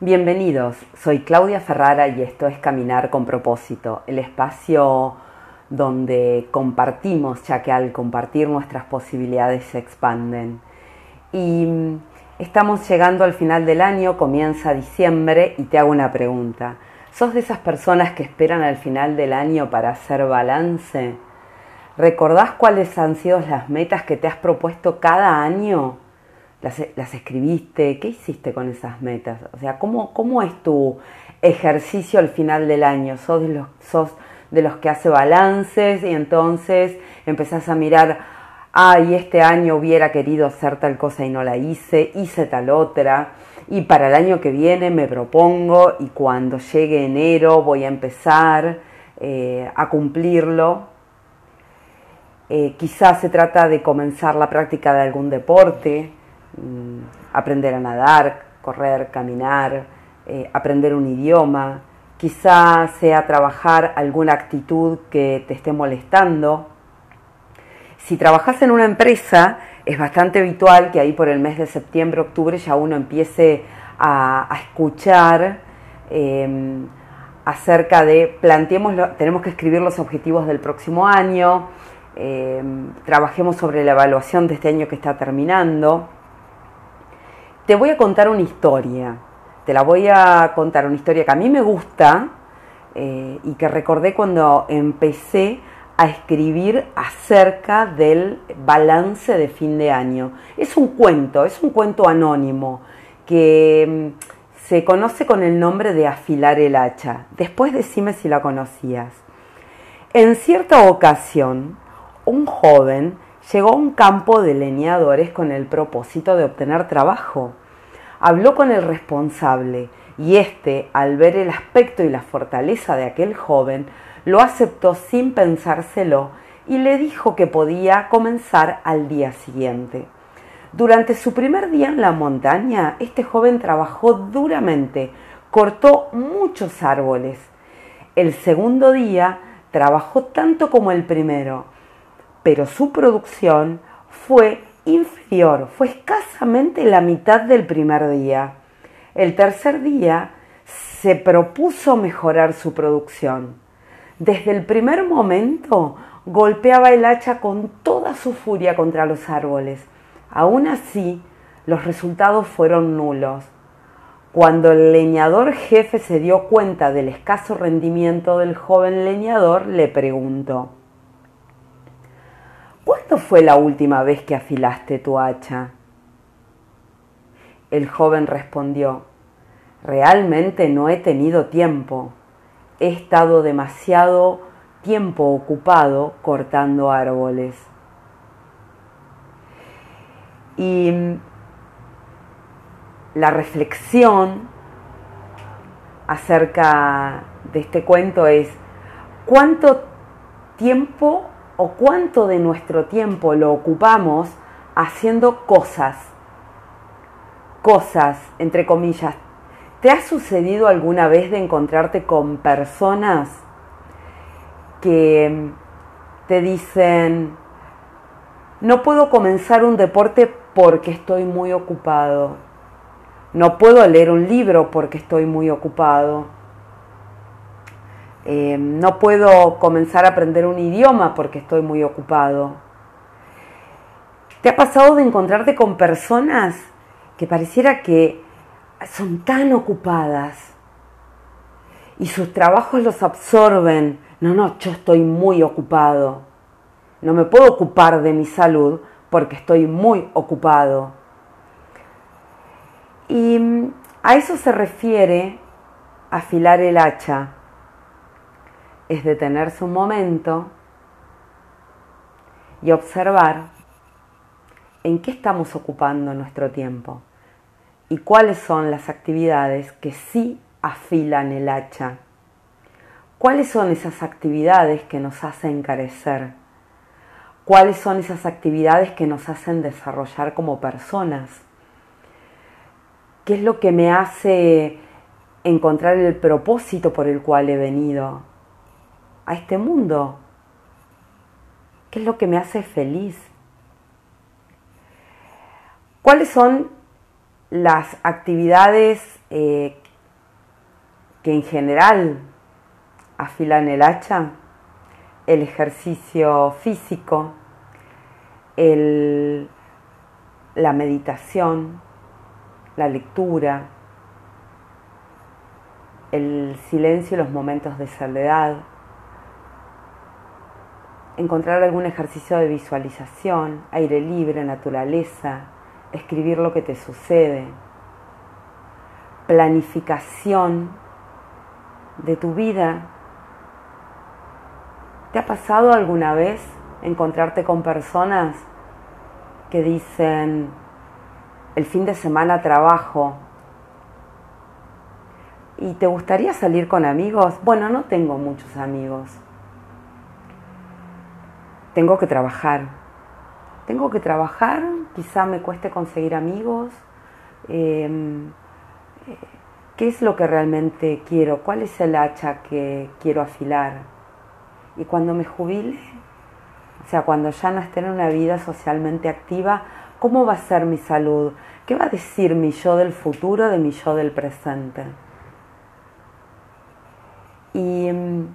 Bienvenidos, soy Claudia Ferrara y esto es Caminar con propósito, el espacio donde compartimos, ya que al compartir nuestras posibilidades se expanden. Y mm, estamos llegando al final del año, comienza diciembre y te hago una pregunta. ¿Sos de esas personas que esperan al final del año para hacer balance? ¿Recordás cuáles han sido las metas que te has propuesto cada año? Las, escribiste, ¿qué hiciste con esas metas? O sea, ¿cómo, ¿cómo es tu ejercicio al final del año? ¿Sos de, los, ¿Sos de los que hace balances y entonces empezás a mirar, ay, este año hubiera querido hacer tal cosa y no la hice, hice tal otra, y para el año que viene me propongo y cuando llegue enero voy a empezar eh, a cumplirlo? Eh, quizás se trata de comenzar la práctica de algún deporte, aprender a nadar, correr, caminar, eh, aprender un idioma, quizá sea trabajar alguna actitud que te esté molestando. Si trabajas en una empresa, es bastante habitual que ahí por el mes de septiembre, octubre ya uno empiece a, escuchar em, acerca de, planteemos, tenemos que escribir los objetivos del próximo año, em, trabajemos sobre la evaluación de este año que está terminando. Te voy a contar una historia. Te la voy a contar, una historia que a mí me gusta eh, y que recordé cuando empecé a escribir acerca del balance de fin de año. Es un cuento, es un cuento anónimo que mm, se conoce con el nombre de afilar el hacha. Después decime si la conocías. En cierta ocasión, un joven llegó a un campo de leñadores con el propósito de obtener trabajo. Habló con el responsable y éste, al ver el aspecto y la fortaleza de aquel joven, lo aceptó sin pensárselo y le dijo que podía comenzar al día siguiente. Durante su primer día en la montaña, este joven trabajó duramente, cortó muchos árboles. El segundo día trabajó tanto como el primero, pero su producción fue inferior, fue escasamente la mitad del primer día. El tercer día se propuso mejorar su producción. Desde el primer momento golpeaba el hacha con toda su furia contra los árboles. Aún así, los resultados fueron nulos. Cuando el leñador jefe se dio cuenta del escaso rendimiento del joven leñador, le preguntó, ¿Cuándo fue la última vez que afilaste tu hacha? El joven respondió, realmente no he tenido tiempo. He estado demasiado tiempo ocupado cortando árboles. Y la reflexión acerca de este cuento es cuánto tiempo o cuánto de nuestro tiempo lo ocupamos haciendo cosas, cosas, entre comillas. ¿Te ha sucedido alguna vez de encontrarte con personas que te dicen, no puedo comenzar un deporte porque estoy muy ocupado, no puedo leer un libro porque estoy muy ocupado, eh, no puedo comenzar a aprender un idioma porque estoy muy ocupado. ¿Te ha pasado de encontrarte con personas que pareciera que son tan ocupadas y sus trabajos los absorben? No, no, yo estoy muy ocupado. No me puedo ocupar de mi salud porque estoy muy ocupado. Y mm, a eso se refiere afilar el hacha es detenerse un momento y observar en qué estamos ocupando nuestro tiempo y cuáles son las actividades que sí afilan el hacha. ¿Cuáles son esas actividades que nos hacen carecer? ¿Cuáles son esas actividades que nos hacen desarrollar como personas? ¿Qué es lo que me hace encontrar el propósito por el cual he venido? A este mundo? ¿Qué es lo que me hace feliz? ¿Cuáles son las actividades eh, que en general afilan el hacha, el ejercicio físico, el, la meditación, la lectura, el silencio y los momentos de soledad, encontrar algún ejercicio de visualización, aire libre, naturaleza, escribir lo que te sucede, planificación de tu vida. ¿Te ha pasado alguna vez encontrarte con personas que dicen, el fin de semana trabajo, ¿y te gustaría salir con amigos? Bueno, no tengo muchos amigos tengo que trabajar. Tengo que trabajar, quizá me cueste conseguir amigos. Em, ¿Qué es lo que realmente quiero? ¿Cuál es el hacha que quiero afilar? Y cuando me jubile, o sea, cuando ya no esté en una vida socialmente activa, ¿cómo va a ser mi salud? ¿Qué va a decir mi yo del futuro de mi yo del presente? Y em,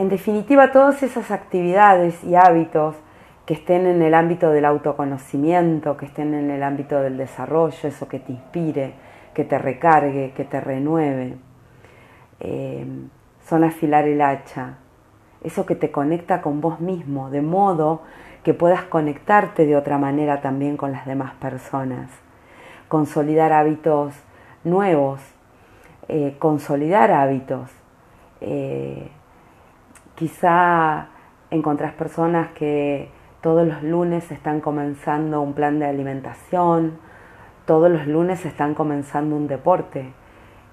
en definitiva, todas esas actividades y hábitos que estén en el ámbito del autoconocimiento, que estén en el ámbito del desarrollo, eso que te inspire, que te recargue, que te renueve, eh, son afilar el hacha, eso que te conecta con vos mismo, de modo que puedas conectarte de otra manera también con las demás personas, consolidar hábitos nuevos, eh, consolidar hábitos. Eh, Quizá encontrás personas que todos los lunes están comenzando un plan de alimentación, todos los lunes están comenzando un deporte.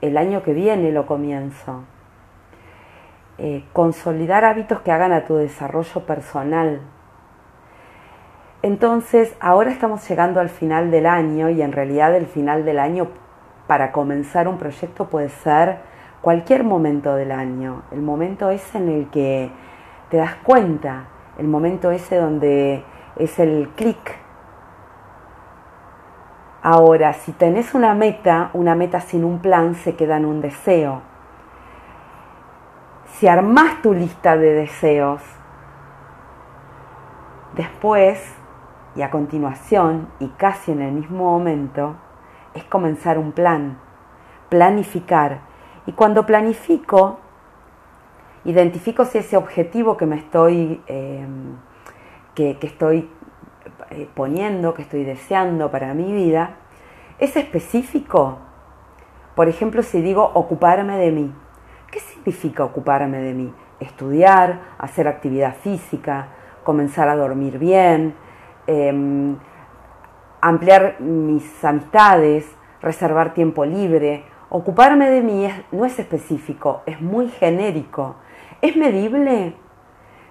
El año que viene lo comienzo. Eh, consolidar hábitos que hagan a tu desarrollo personal. Entonces, ahora estamos llegando al final del año y en realidad el final del año para comenzar un proyecto puede ser cualquier momento del año, el momento ese en el que te das cuenta, el momento ese donde es el clic. Ahora, si tenés una meta, una meta sin un plan se queda en un deseo. Si armás tu lista de deseos, después y a continuación y casi en el mismo momento, es comenzar un plan, planificar y cuando planifico, identifico si ese objetivo que me estoy, em, que, estoy eh, poniendo, que estoy deseando para mi vida, es específico. Por ejemplo, si digo ocuparme de mí, ¿qué significa ocuparme de mí? Estudiar, hacer actividad física, comenzar a dormir bien, em, ampliar mis amistades, reservar tiempo libre, Ocuparme de mí no es específico, es muy genérico. ¿Es medible?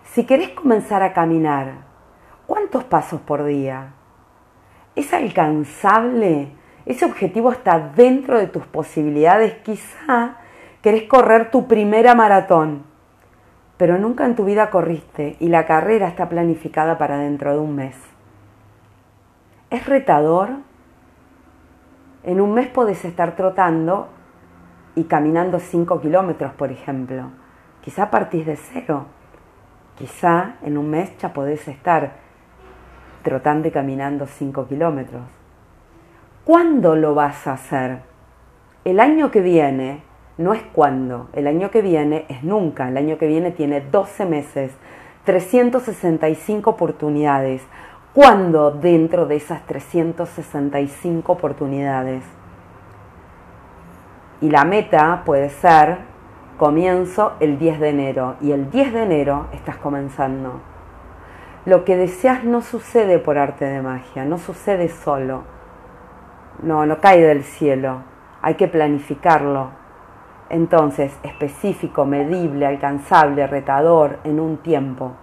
Si querés comenzar a caminar, ¿cuántos pasos por día? ¿Es alcanzable? ¿Ese objetivo está dentro de tus posibilidades? Quizá querés correr tu primera maratón, pero nunca en tu vida corriste y la carrera está planificada para dentro de un mes. ¿Es retador? En un mes podés estar trotando y caminando 5 kilómetros, por ejemplo. Quizá partís de cero. Quizá en un mes ya podés estar trotando y caminando 5 kilómetros. ¿Cuándo lo vas a hacer? El año que viene no es cuándo, el año que viene es nunca. El año que viene tiene 12 meses, 365 oportunidades. ¿Cuándo dentro de esas 365 oportunidades? Y la meta puede ser, comienzo el 10 de enero y el 10 de enero estás comenzando. Lo que deseas no sucede por arte de magia, no sucede solo. No, no cae del cielo. Hay que planificarlo. Entonces, específico, medible, alcanzable, retador, en un tiempo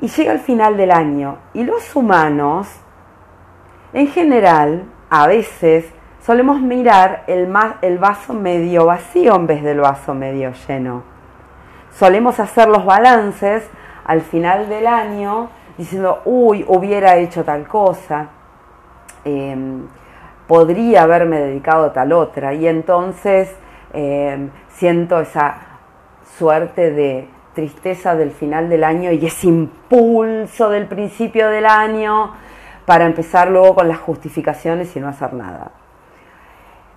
y llega el final del año y los humanos, en general, a veces solemos mirar el, el vaso medio vacío en vez del vaso medio lleno. Solemos hacer los balances al final del año diciendo, uy, hubiera hecho tal cosa, em, podría haberme dedicado a tal otra. Y entonces eh, siento esa suerte de tristeza del final del año y ese impulso del principio del año para empezar luego con las justificaciones y no hacer nada.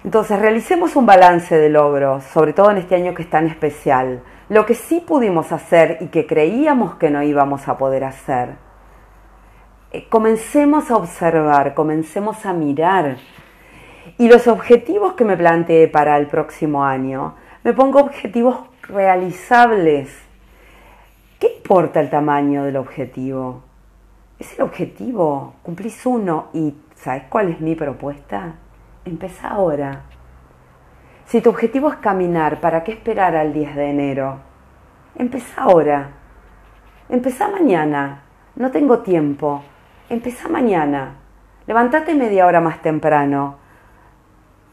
Entonces, realicemos un balance de logros, sobre todo en este año que es tan especial. Lo que sí pudimos hacer y que creíamos que no íbamos a poder hacer. Eh, comencemos a observar, comencemos a mirar. Y los objetivos que me planteé para el próximo año, me pongo objetivos realizables. ¿Qué importa el tamaño del objetivo? Es el objetivo, cumplís uno y ¿sabes cuál es mi propuesta? Empieza ahora. Si tu objetivo es caminar, ¿para qué esperar al 10 de enero? Empieza ahora. Empieza mañana. No tengo tiempo. Empieza mañana. Levántate media hora más temprano.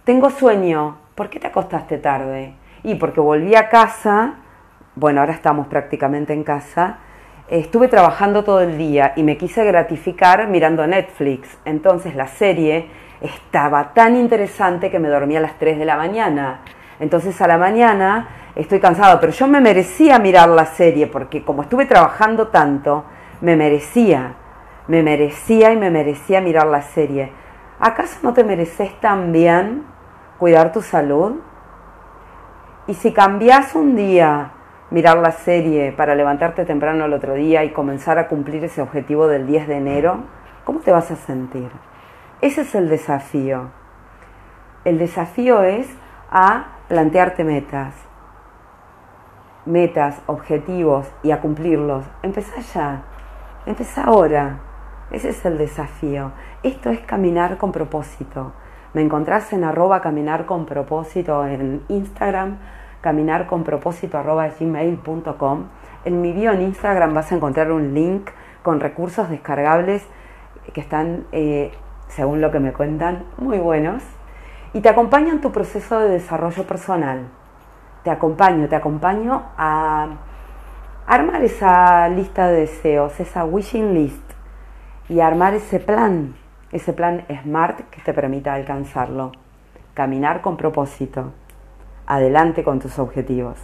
Tengo sueño. ¿Por qué te acostaste tarde? Y porque volví a casa, bueno, ahora estamos prácticamente en casa, estuve trabajando todo el día y me quise gratificar mirando Netflix. Entonces la serie estaba tan interesante que me dormí a las 3 de la mañana. Entonces a la mañana estoy cansado, pero yo me merecía mirar la serie porque como estuve trabajando tanto, me merecía, me merecía y me merecía mirar la serie. ¿Acaso no te mereces también cuidar tu salud? Y si cambias un día mirar la serie para levantarte temprano el otro día y comenzar a cumplir ese objetivo del 10 de enero, ¿cómo te vas a sentir? Ese es el desafío. El desafío es a plantearte metas, metas, objetivos y a cumplirlos. Empezá ya, empezá ahora. Ese es el desafío. Esto es caminar con propósito. Me encontrás en arroba caminar con propósito en Instagram, caminar con propósito arroba gmail.com. En mi bio en Instagram vas a encontrar un link con recursos descargables que están eh, según lo que me cuentan, muy buenos y te acompaño en tu proceso de desarrollo personal. Te acompaño, te acompaño a armar esa lista de deseos, esa wishing list y armar ese plan, ese plan SMART que te permita alcanzarlo. Caminar con propósito. Adelante con tus objetivos.